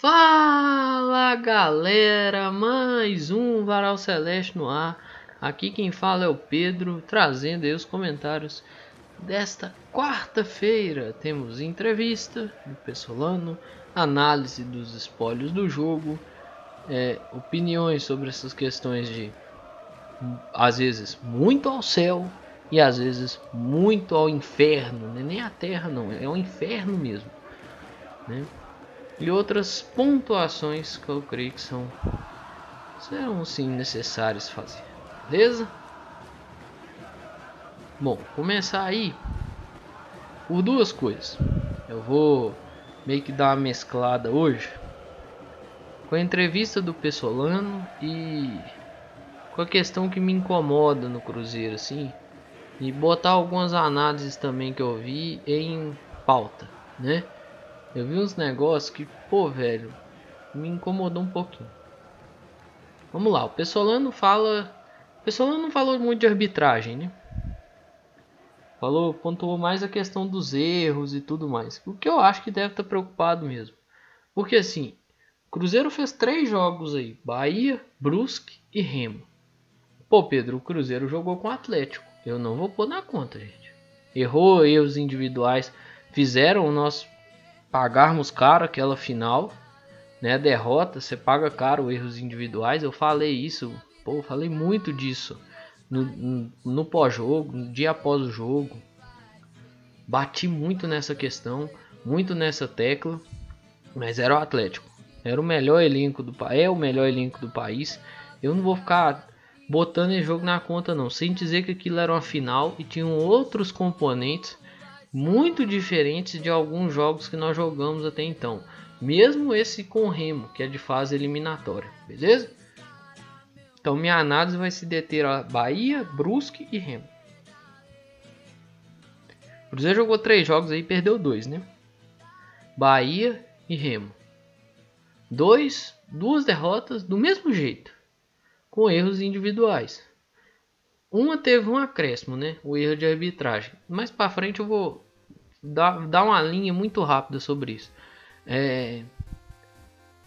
Fala galera, mais um Varal Celeste no ar. Aqui quem fala é o Pedro, trazendo aí os comentários desta quarta-feira. Temos entrevista do Pessolano, análise dos espólios do jogo, é, opiniões sobre essas questões de às vezes muito ao céu e às vezes muito ao inferno, né? nem a terra não, é o inferno mesmo, né? E outras pontuações que eu creio que são serão sim necessárias fazer. Beleza? Bom, começar aí por duas coisas. Eu vou meio que dar uma mesclada hoje com a entrevista do Pessolano e com a questão que me incomoda no Cruzeiro assim e botar algumas análises também que eu vi em pauta, né? Eu vi uns negócios que, pô, velho, me incomodou um pouquinho. Vamos lá, o Pessolano fala. O Pessolano não falou muito de arbitragem, né? Falou, pontuou mais a questão dos erros e tudo mais. O que eu acho que deve estar preocupado mesmo. Porque assim, Cruzeiro fez três jogos aí: Bahia, Brusque e Remo. Pô, Pedro, o Cruzeiro jogou com o Atlético. Eu não vou pôr na conta, gente. Errou erros individuais, fizeram o nosso pagarmos caro aquela final, né? Derrota, você paga caro erros individuais. Eu falei isso, pô, falei muito disso no, no, no pós-jogo, no dia após o jogo. Bati muito nessa questão, muito nessa tecla, mas era o Atlético. Era o melhor elenco do país, é o melhor elenco do país. Eu não vou ficar botando esse jogo na conta não, sem dizer que aquilo era uma final e tinham outros componentes muito diferentes de alguns jogos que nós jogamos até então. Mesmo esse com Remo, que é de fase eliminatória, beleza? Então minha análise vai se deter a Bahia, Brusque e Remo. O Cruzeiro jogou três jogos aí, perdeu dois, né? Bahia e Remo. Dois, duas derrotas do mesmo jeito, com erros individuais. Uma teve um acréscimo, né? O erro de arbitragem. Mais para frente eu vou dar, dar uma linha muito rápida sobre isso. É...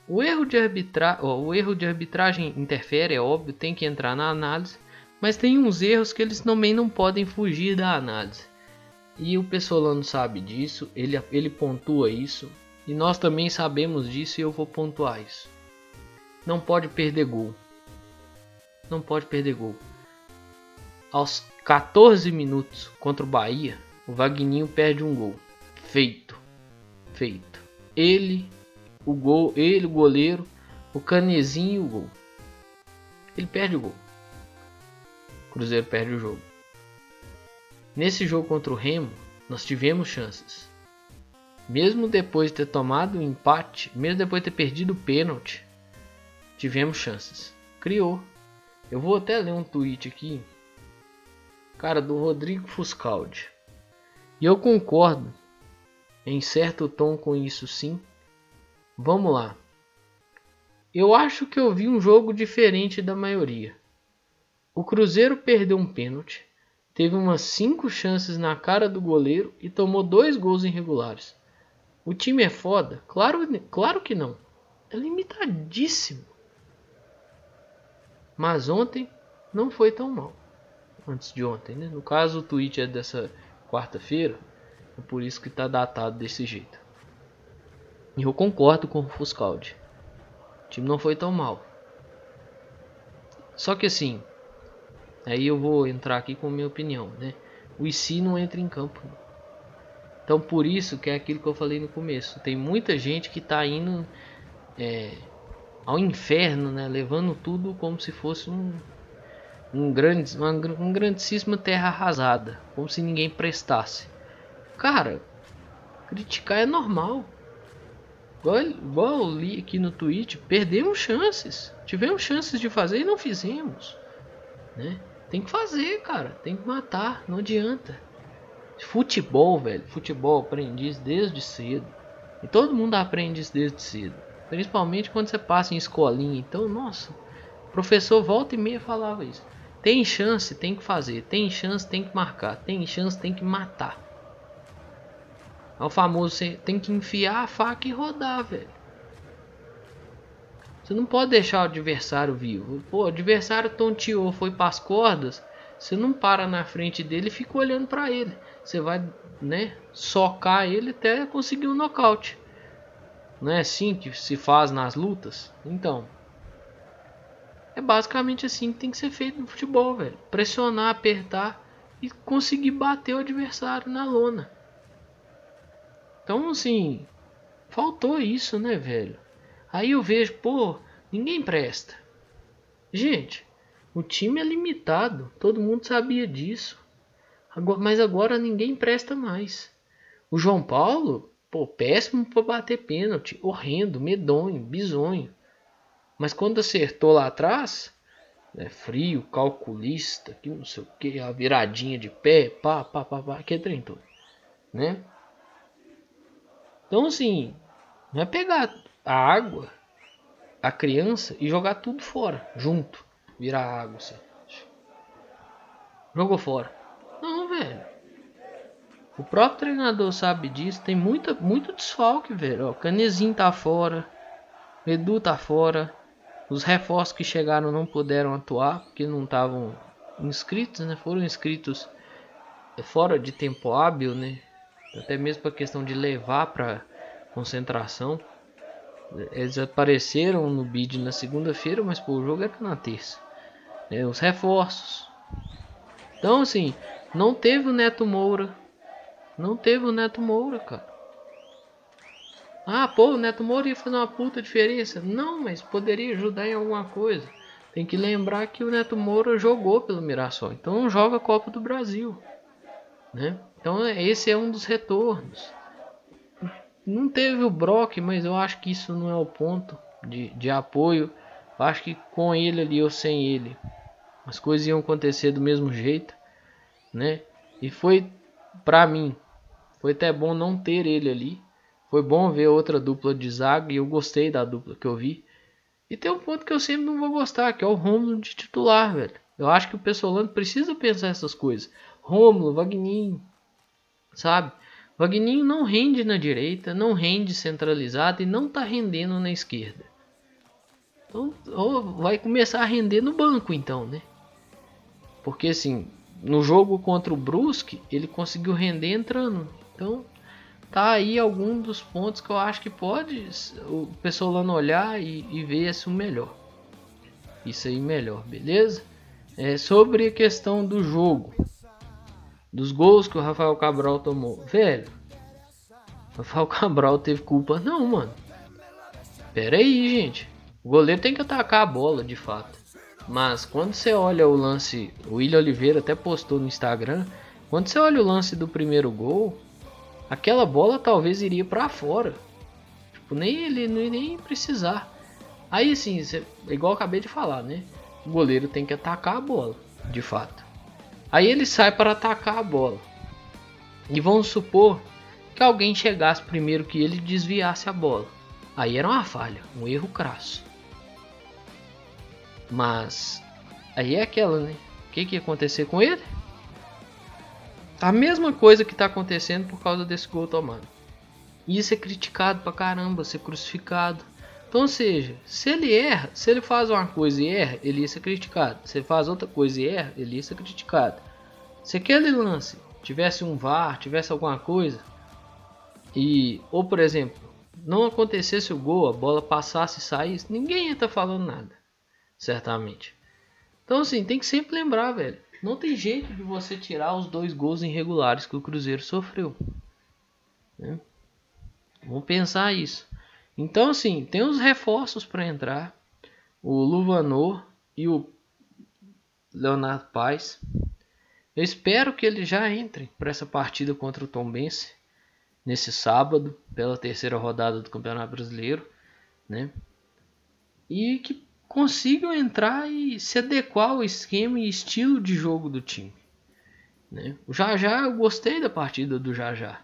O, erro de arbitra... o erro de arbitragem interfere, é óbvio, tem que entrar na análise. Mas tem uns erros que eles também não podem fugir da análise. E o Pessolano sabe disso, ele, ele pontua isso. E nós também sabemos disso e eu vou pontuar isso. Não pode perder gol. Não pode perder gol aos 14 minutos contra o Bahia, o Vagninho perde um gol. Feito. Feito. Ele, o gol, ele, o goleiro, o Canezinho e o gol. Ele perde o gol. O Cruzeiro perde o jogo. Nesse jogo contra o Remo, nós tivemos chances. Mesmo depois de ter tomado o um empate, mesmo depois de ter perdido o pênalti, tivemos chances. Criou. Eu vou até ler um tweet aqui Cara, do Rodrigo Fuscaldi. E eu concordo em certo tom com isso sim. Vamos lá. Eu acho que eu vi um jogo diferente da maioria. O Cruzeiro perdeu um pênalti, teve umas 5 chances na cara do goleiro e tomou dois gols irregulares. O time é foda? Claro, claro que não. É limitadíssimo. Mas ontem não foi tão mal antes de ontem, né? No caso, o tweet é dessa quarta-feira, é por isso que está datado desse jeito. E eu concordo com o Fuscaldi. O time não foi tão mal. Só que assim, aí eu vou entrar aqui com a minha opinião, né? O IC não entra em campo. Então por isso que é aquilo que eu falei no começo. Tem muita gente que está indo é, ao inferno, né? Levando tudo como se fosse um, um grande, uma, um grandíssima terra arrasada, como se ninguém prestasse. Cara, criticar é normal. Igual, igual eu li aqui no tweet, perdemos chances. Tivemos chances de fazer e não fizemos. Né? Tem que fazer, cara. Tem que matar, não adianta. Futebol, velho. Futebol aprendi desde cedo. E todo mundo aprende isso desde cedo. Principalmente quando você passa em escolinha. Então, nossa, professor volta e meia falava isso. Tem chance, tem que fazer. Tem chance, tem que marcar. Tem chance, tem que matar. É o famoso, você tem que enfiar a faca e rodar, velho. Você não pode deixar o adversário vivo. Pô, o adversário tonteou, foi para as cordas. Você não para na frente dele e fica olhando para ele. Você vai, né, socar ele até conseguir um nocaute. Não é assim que se faz nas lutas? Então, é basicamente assim que tem que ser feito no futebol, velho. Pressionar, apertar e conseguir bater o adversário na lona. Então, assim, faltou isso, né, velho? Aí eu vejo, pô, ninguém presta. Gente, o time é limitado, todo mundo sabia disso. Agora, mas agora ninguém presta mais. O João Paulo, pô, péssimo para bater pênalti, horrendo, medonho, bizonho. Mas quando acertou lá atrás, é frio, calculista, que não sei o que, a viradinha de pé, pá, pá, pá, pá, que todo, né? Então assim, não é pegar a água, a criança e jogar tudo fora, junto virar água, assim. Jogou fora. Não, velho. O próprio treinador sabe disso. Tem muita, muito desfalque, velho. O Canezinho tá fora. Edu tá fora. Os reforços que chegaram não puderam atuar porque não estavam inscritos, né? Foram inscritos fora de tempo hábil, né? Até mesmo para questão de levar para concentração. Eles apareceram no bid na segunda-feira, mas pô, o jogo era na terça né, os reforços. Então, assim, não teve o Neto Moura. Não teve o Neto Moura, cara. Ah, pô, o Neto Moura ia fazer uma puta diferença. Não, mas poderia ajudar em alguma coisa. Tem que lembrar que o Neto Moura jogou pelo Mirassol. Então não joga a Copa do Brasil. Né? Então esse é um dos retornos. Não teve o Brock, mas eu acho que isso não é o ponto de, de apoio. Eu acho que com ele ali ou sem ele, as coisas iam acontecer do mesmo jeito, né? E foi para mim, foi até bom não ter ele ali. Foi bom ver outra dupla de zaga e eu gostei da dupla que eu vi. E tem um ponto que eu sempre não vou gostar, que é o Romulo de titular, velho. Eu acho que o Pessolano precisa pensar essas coisas. Romulo, Vagninho, sabe? Vagninho não rende na direita, não rende centralizado e não tá rendendo na esquerda. Então, vai começar a render no banco então, né? Porque assim, no jogo contra o Brusque, ele conseguiu render entrando. Então, tá aí algum dos pontos que eu acho que pode o pessoal lá olhar e, e ver o melhor. Isso aí melhor, beleza? É, sobre a questão do jogo, dos gols que o Rafael Cabral tomou, velho. Rafael Cabral teve culpa? Não, mano. Pera aí, gente. O goleiro tem que atacar a bola, de fato. Mas quando você olha o lance, o William Oliveira até postou no Instagram, quando você olha o lance do primeiro gol, aquela bola talvez iria para fora. Tipo, nem ele nem precisar. Aí assim, você, igual acabei de falar, né? O goleiro tem que atacar a bola, de fato. Aí ele sai para atacar a bola. E vamos supor que alguém chegasse primeiro que ele desviasse a bola. Aí era uma falha, um erro crasso. Mas aí é aquela, né? O que, que ia acontecer com ele? A mesma coisa que está acontecendo por causa desse gol tomado. Isso é criticado pra caramba, ser crucificado. Então, ou seja, se ele erra, se ele faz uma coisa e erra, ele ia ser criticado. Se ele faz outra coisa e erra, ele ia ser criticado. Se aquele lance tivesse um VAR, tivesse alguma coisa, e, ou por exemplo, não acontecesse o gol, a bola passasse e saísse, ninguém ia estar tá falando nada certamente. Então, assim, tem que sempre lembrar, velho. Não tem jeito de você tirar os dois gols irregulares que o Cruzeiro sofreu. Né? Vamos pensar isso. Então, assim, tem os reforços para entrar. O Luvanor e o Leonardo Paz. Eu espero que eles já entrem para essa partida contra o Tombense nesse sábado, pela terceira rodada do Campeonato Brasileiro, né? E que consigam entrar e se adequar ao esquema e estilo de jogo do time. Né? O Jajá, eu gostei da partida do Jajá.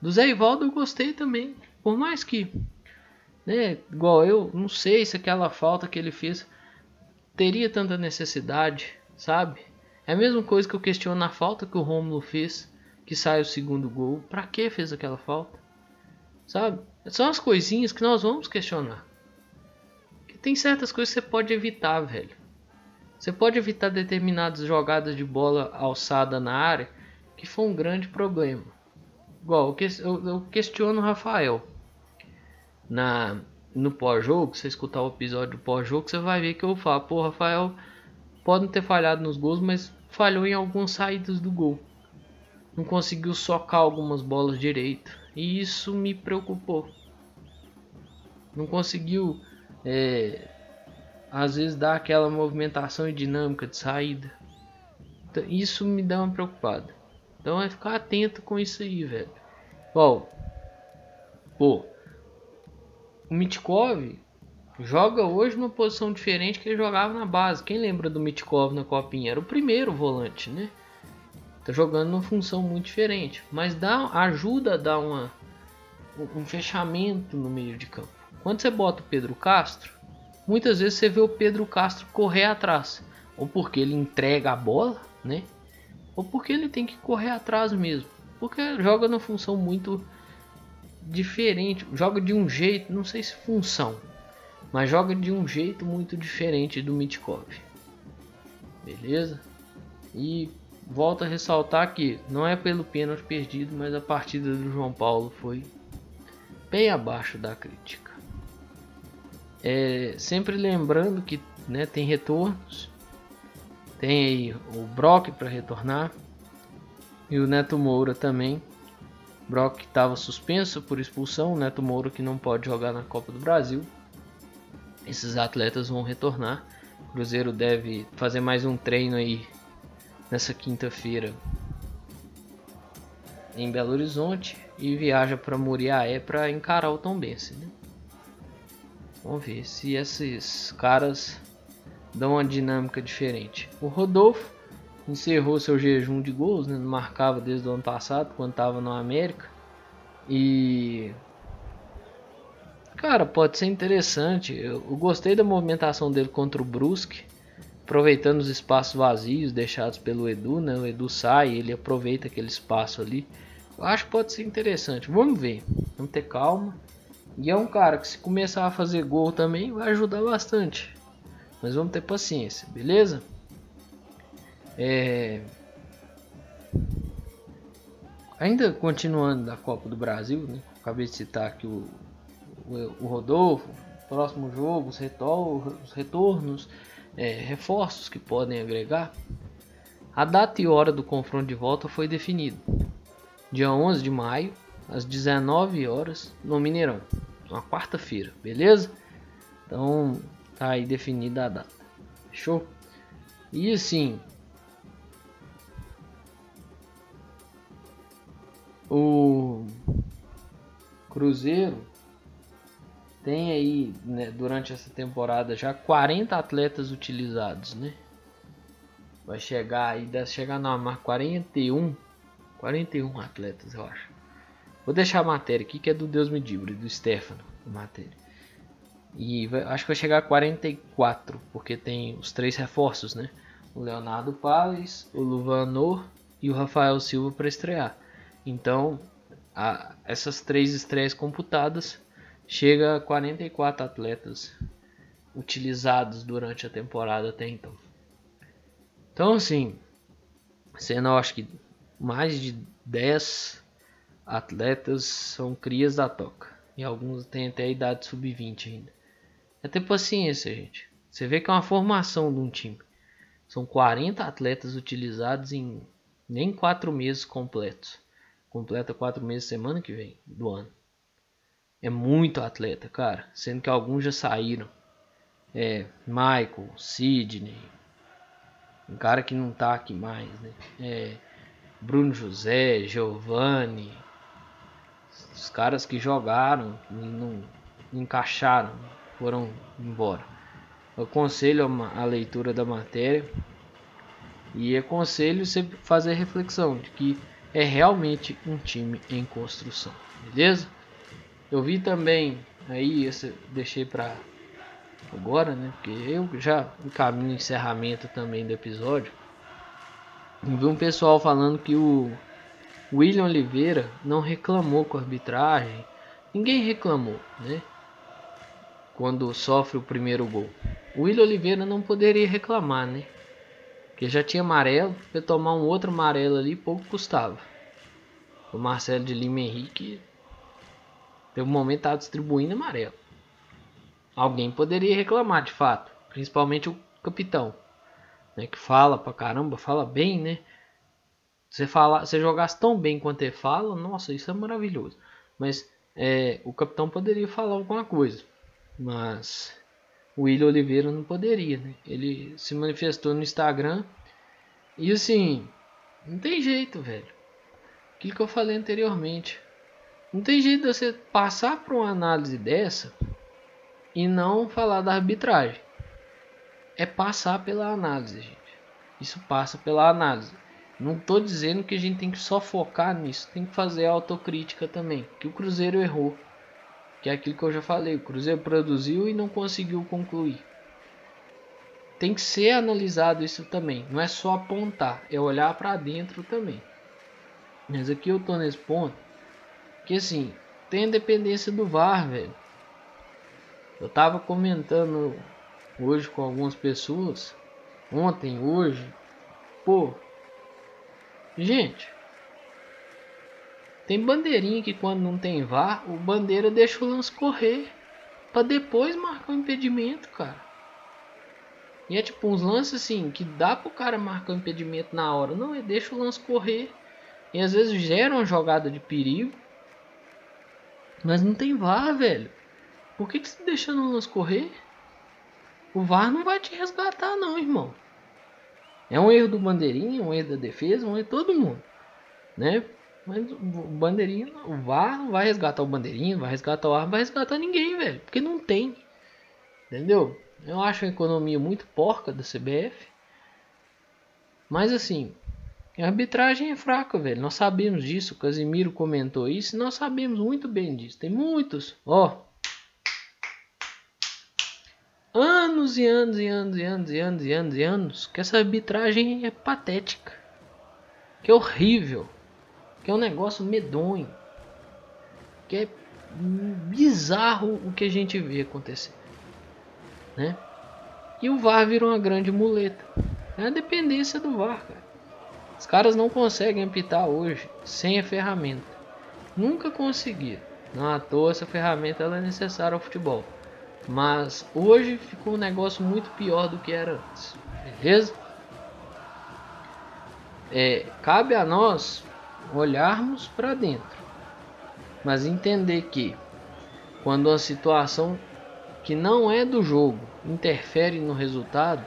Do Zé Ivaldo eu gostei também. Por mais que, né, igual eu, não sei se aquela falta que ele fez teria tanta necessidade, sabe? É a mesma coisa que eu questiono na falta que o Romulo fez, que sai o segundo gol. Pra que fez aquela falta? Sabe? São as coisinhas que nós vamos questionar tem certas coisas que você pode evitar, velho. Você pode evitar determinadas jogadas de bola alçada na área que foi um grande problema. Igual, eu, eu questiono o Rafael. Na, no pós-jogo, você escutar o episódio pós-jogo, você vai ver que eu falo, pô, Rafael pode não ter falhado nos gols, mas falhou em algumas saídas do gol. Não conseguiu socar algumas bolas direito. E isso me preocupou. Não conseguiu, é, às vezes, dar aquela movimentação e dinâmica de saída. Então, isso me dá uma preocupada. Então é ficar atento com isso aí, velho. Bom, pô, o Mitkov joga hoje numa posição diferente que ele jogava na base. Quem lembra do Mitkov na copinha? Era o primeiro volante, né? Tá jogando numa função muito diferente, mas dá ajuda a dar uma um fechamento no meio de campo. Quando você bota o Pedro Castro, muitas vezes você vê o Pedro Castro correr atrás, ou porque ele entrega a bola, né? Ou porque ele tem que correr atrás mesmo, porque joga numa função muito diferente, joga de um jeito, não sei se função, mas joga de um jeito muito diferente do Mitkov. Beleza? E volto a ressaltar que não é pelo pênalti perdido, mas a partida do João Paulo foi bem abaixo da crítica. É, sempre lembrando que né, tem retornos, tem aí o Brock para retornar e o Neto Moura também. Brock estava suspenso por expulsão, o Neto Moura que não pode jogar na Copa do Brasil. Esses atletas vão retornar. O Cruzeiro deve fazer mais um treino aí nessa quinta-feira em Belo Horizonte e viaja para Muriaé para encarar o Tombense. Né? Vamos ver se esses caras dão uma dinâmica diferente. O Rodolfo encerrou seu jejum de gols, né? marcava desde o ano passado, quando estava no América. E cara, pode ser interessante. Eu, eu, gostei da movimentação dele contra o Brusque, aproveitando os espaços vazios deixados pelo Edu, né? O Edu sai, ele aproveita aquele espaço ali. Eu acho que pode ser interessante. Vamos ver. Vamos ter calma. E é um cara que se começar a fazer gol também vai ajudar bastante. Mas vamos ter paciência, beleza? É... Ainda continuando da Copa do Brasil, né? acabei de citar aqui o, o, o Rodolfo, próximo jogo, os, retor os retornos, é, reforços que podem agregar. A data e hora do confronto de volta foi definido dia 11 de maio, às 19 horas, no Mineirão. Uma quarta-feira, beleza? Então, tá aí definida a data. Fechou? E assim, o Cruzeiro tem aí, né, durante essa temporada já 40 atletas utilizados, né? Vai chegar aí, deve chegar na marca 41 41 atletas, eu acho. Vou deixar a matéria aqui que é do Deus Medíbrio, do Stefano, a matéria. E vai, acho que vai chegar a 44, porque tem os três reforços, né? O Leonardo Paz, o Luvanor e o Rafael Silva para estrear. Então, a, essas três estreias computadas chega a 44 atletas utilizados durante a temporada até então. Então, assim, sendo acho que mais de 10 atletas são crias da toca. E alguns têm até a idade sub-20 ainda. É ter paciência, gente. Você vê que é uma formação de um time. São 40 atletas utilizados em nem 4 meses completos. Completa 4 meses semana que vem do ano. É muito atleta, cara. Sendo que alguns já saíram. É, Michael, Sidney. Um cara que não tá aqui mais, né? É, Bruno José, Giovanni, os caras que jogaram e não encaixaram, foram embora. Eu aconselho a, leitura da matéria e aconselho você fazer reflexão de que é realmente um time em construção, beleza? Eu vi também aí, esse deixei para agora, né? Porque eu já encaminho encerramento também do episódio vi um pessoal falando que o William Oliveira não reclamou com a arbitragem. Ninguém reclamou, né? quando sofre o primeiro gol. O William Oliveira não poderia reclamar, né? Porque já tinha amarelo, para tomar um outro amarelo ali pouco custava. O Marcelo de Lima Henrique pelo momento estava distribuindo amarelo. Alguém poderia reclamar de fato, principalmente o capitão, né, que fala pra caramba, fala bem, né? Você fala, você jogasse tão bem quanto ele fala, nossa, isso é maravilhoso. Mas é, o capitão poderia falar alguma coisa, mas o William Oliveira não poderia, né? Ele se manifestou no Instagram e assim, não tem jeito, velho. Aquilo que eu falei anteriormente. Não tem jeito de você passar por uma análise dessa e não falar da arbitragem. É passar pela análise, gente. Isso passa pela análise. Não estou dizendo que a gente tem que só focar nisso, tem que fazer autocrítica também. Que o Cruzeiro errou, que é aquilo que eu já falei. O Cruzeiro produziu e não conseguiu concluir. Tem que ser analisado isso também. Não é só apontar, é olhar para dentro também. Mas aqui eu tô nesse ponto que assim tem a dependência do VAR, velho. Eu tava comentando hoje com algumas pessoas, ontem, hoje, pô, gente, tem bandeirinha que quando não tem VAR, o bandeira deixa o lance correr para depois marcar o impedimento, cara. E é tipo uns lances assim que dá pro cara marcar o impedimento na hora, não, é deixa o lance correr. E às vezes gera uma jogada de perigo. Mas não tem VAR, velho. Por que, que você tá deixando o lance correr? O VAR não vai te resgatar, não, irmão. É um erro do bandeirinha, um erro da defesa, um erro de todo mundo, né? Mas o bandeirinha, o VAR não vai resgatar o bandeirinha, vai resgatar o VAR, vai resgatar ninguém, velho, porque não tem. Entendeu? Eu acho a economia muito porca da CBF. Mas assim, a arbitragem é fraca, velho. Nós sabemos disso. O Casimiro comentou isso. Nós sabemos muito bem disso. Tem muitos, ó, anos e anos e anos e anos e anos e anos e anos que essa arbitragem é patética, que é horrível, que é um negócio medonho, que é bizarro o que a gente vê acontecer, né? E o VAR virou uma grande muleta. É a dependência do VAR, cara. Os caras não conseguem apitar hoje sem a ferramenta. Nunca conseguiram. Não à toa essa ferramenta ela é necessária ao futebol. Mas hoje ficou um negócio muito pior do que era antes. Beleza? É, cabe a nós olharmos para dentro, mas entender que quando uma situação que não é do jogo interfere no resultado,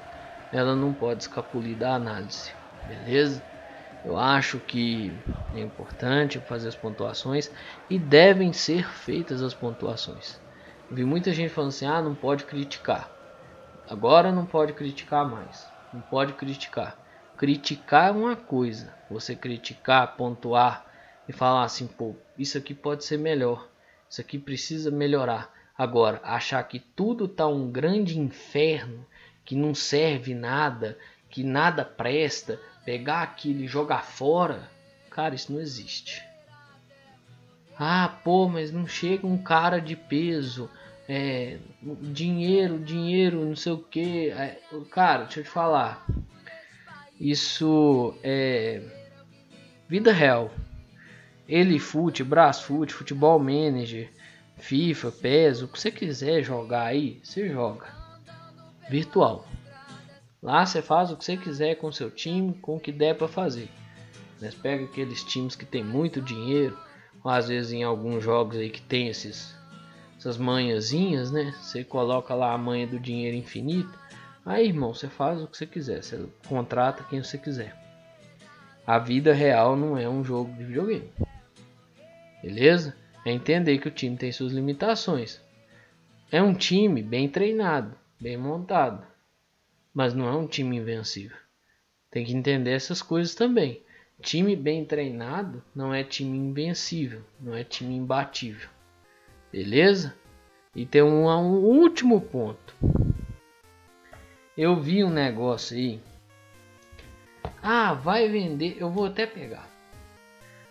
ela não pode escapulir da análise, beleza? Eu acho que é importante fazer as pontuações e devem ser feitas as pontuações. Vi muita gente falando assim: ah, não pode criticar. Agora não pode criticar mais. Não pode criticar. Criticar é uma coisa. Você criticar, pontuar e falar assim: pô, isso aqui pode ser melhor. Isso aqui precisa melhorar. Agora, achar que tudo tá um grande inferno, que não serve nada, que nada presta, pegar aquilo e jogar fora, cara, isso não existe. Ah, pô, mas não chega um cara de peso, é, dinheiro, dinheiro, não sei o que. É, cara, deixa eu te falar. Isso é vida real. Ele fute, braço fute, futebol manager, FIFA, PES, o que você quiser jogar aí, você joga. Virtual. Lá você faz o que você quiser com seu time, com o que der para fazer. Pega aqueles times que tem muito dinheiro, ou às vezes em alguns jogos aí que tem esses, essas manhãzinhas, né? Você coloca lá a manha do dinheiro infinito. Aí, irmão, você faz o que você quiser, você contrata quem você quiser. A vida real não é um jogo de videogame. Beleza? É entender que o time tem suas limitações. É um time bem treinado, bem montado mas não é um time invencível. Tem que entender essas coisas também. Time bem treinado não é time invencível, não é time imbatível. Beleza? E tem um, um último ponto. Eu vi um negócio aí. Ah, vai vender. Eu vou até pegar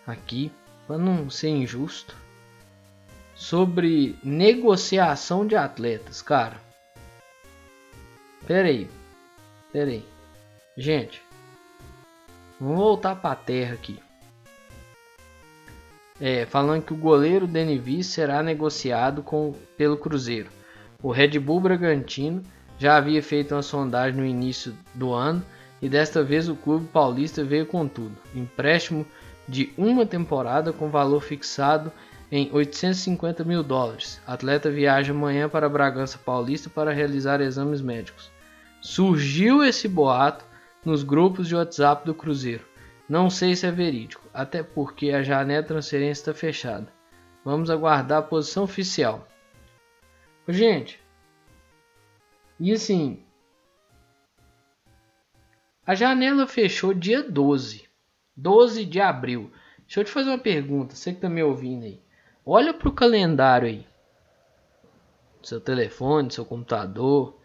aqui para não ser injusto. sobre negociação de atletas, cara. Pera aí. Pera aí. Gente, vamos voltar para a terra aqui. É, falando que o goleiro Denivis será negociado com, pelo Cruzeiro. O Red Bull Bragantino já havia feito uma sondagem no início do ano e desta vez o clube paulista veio com tudo. Empréstimo de uma temporada com valor fixado em 850 mil dólares. Atleta viaja amanhã para Bragança Paulista para realizar exames médicos. Surgiu esse boato nos grupos de WhatsApp do Cruzeiro. Não sei se é verídico, até porque a janela de transferência está fechada. Vamos aguardar a posição oficial. Gente, e assim, a janela fechou dia 12, 12 de abril. Deixa eu te fazer uma pergunta, você que tá me ouvindo aí. Olha pro calendário aí. Seu telefone, seu computador.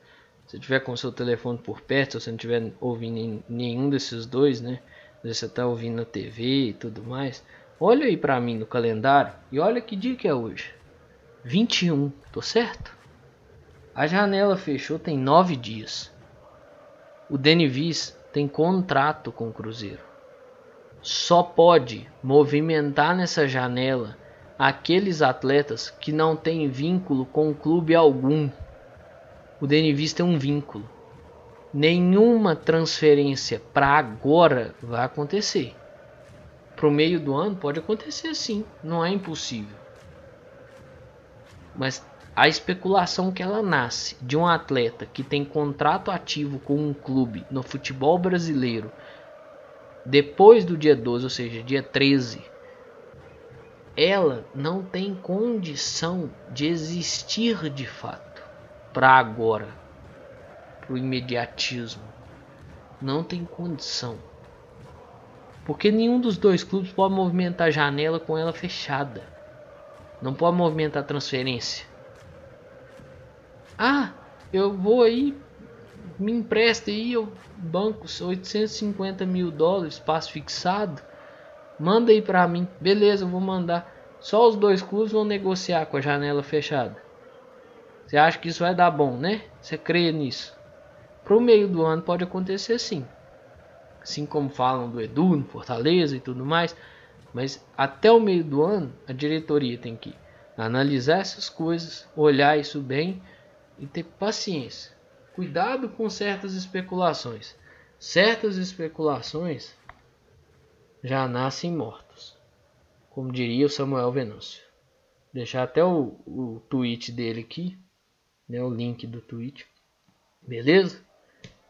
Se tiver com seu telefone por perto, se você não estiver ouvindo nenhum desses dois, né? Você está ouvindo na TV e tudo mais, olha aí para mim no calendário e olha que dia que é hoje. 21, tô certo? A janela fechou tem nove dias. O Denivis tem contrato com o Cruzeiro. Só pode movimentar nessa janela aqueles atletas que não têm vínculo com clube algum. O Denivis tem um vínculo nenhuma transferência para agora vai acontecer. Para o meio do ano pode acontecer sim, não é impossível. Mas a especulação que ela nasce de um atleta que tem contrato ativo com um clube no futebol brasileiro depois do dia 12, ou seja, dia 13, ela não tem condição de existir de fato para agora pro imediatismo. Não tem condição. Porque nenhum dos dois clubes pode movimentar a janela com ela fechada. Não pode movimentar a transferência. Ah, eu vou aí, me empresta aí, eu banco 850 mil dólares, espaço fixado. Manda aí pra mim. Beleza, eu vou mandar. Só os dois clubes vão negociar com a janela fechada. Você acha que isso vai dar bom, né? Você crê nisso? Para o meio do ano pode acontecer sim. Assim como falam do Edu no Fortaleza e tudo mais. Mas até o meio do ano a diretoria tem que analisar essas coisas, olhar isso bem e ter paciência. Cuidado com certas especulações. Certas especulações já nascem mortas. Como diria o Samuel Venâncio. Deixar até o, o tweet dele aqui, né, o link do tweet. Beleza?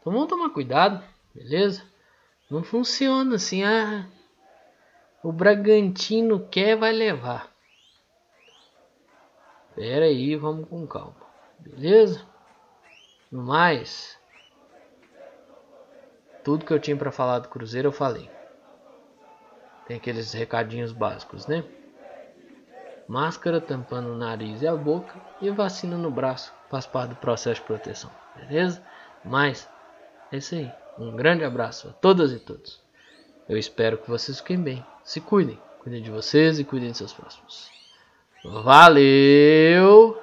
Então vamos tomar cuidado, beleza? Não funciona assim, ah, o Bragantino quer, vai levar. Pera aí, vamos com calma, beleza? No mais, tudo que eu tinha para falar do Cruzeiro eu falei. Tem aqueles recadinhos básicos, né? Máscara tampando o nariz e a boca e vacina no braço faz parte do processo de proteção, beleza? Mas é isso aí. Um grande abraço a todas e todos. Eu espero que vocês fiquem bem. Se cuidem. Cuidem de vocês e cuidem de seus próximos. Valeu!